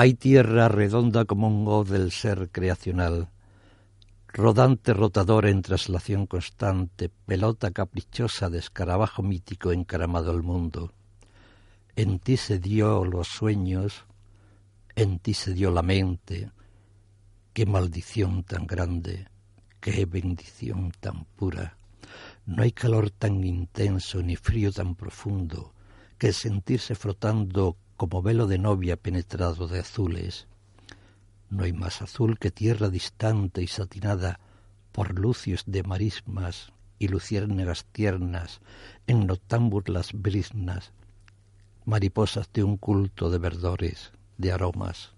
Hay tierra redonda como un o del ser creacional, rodante rotador en traslación constante, pelota caprichosa de escarabajo mítico encaramado al mundo. En ti se dio los sueños, en ti se dio la mente. Qué maldición tan grande, qué bendición tan pura. No hay calor tan intenso ni frío tan profundo que sentirse frotando como velo de novia penetrado de azules. No hay más azul que tierra distante y satinada por lucios de marismas y luciérnagas tiernas en noctámbulas brisnas, mariposas de un culto de verdores, de aromas.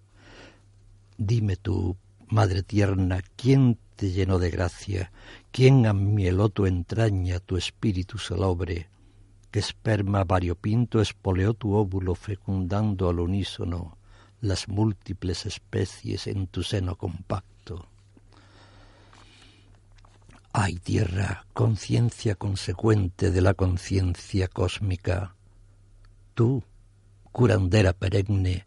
Dime tú, madre tierna, ¿quién te llenó de gracia? ¿Quién amieló tu entraña, tu espíritu salobre? ¿Qué esperma variopinto espoleó tu óvulo fecundando al unísono las múltiples especies en tu seno compacto? Ay, tierra, conciencia consecuente de la conciencia cósmica, Tú, curandera perenne,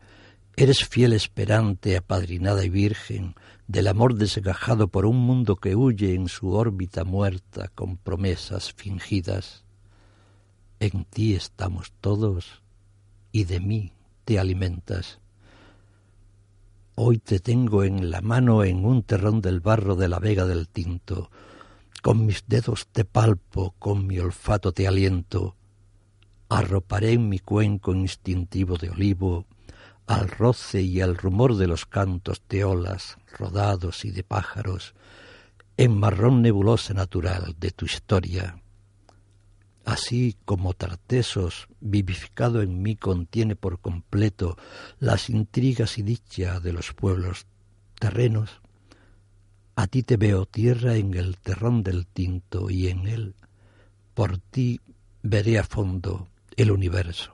eres fiel esperante, apadrinada y virgen, del amor desgajado por un mundo que huye en su órbita muerta con promesas fingidas. En ti estamos todos y de mí te alimentas. Hoy te tengo en la mano en un terrón del barro de la vega del tinto. Con mis dedos te palpo, con mi olfato te aliento arroparé en mi cuenco instintivo de olivo al roce y al rumor de los cantos de olas rodados y de pájaros, en marrón nebulosa natural de tu historia. Así como Tartesos, vivificado en mí, contiene por completo las intrigas y dicha de los pueblos terrenos, a ti te veo tierra en el terrón del tinto y en él, por ti veré a fondo el universo.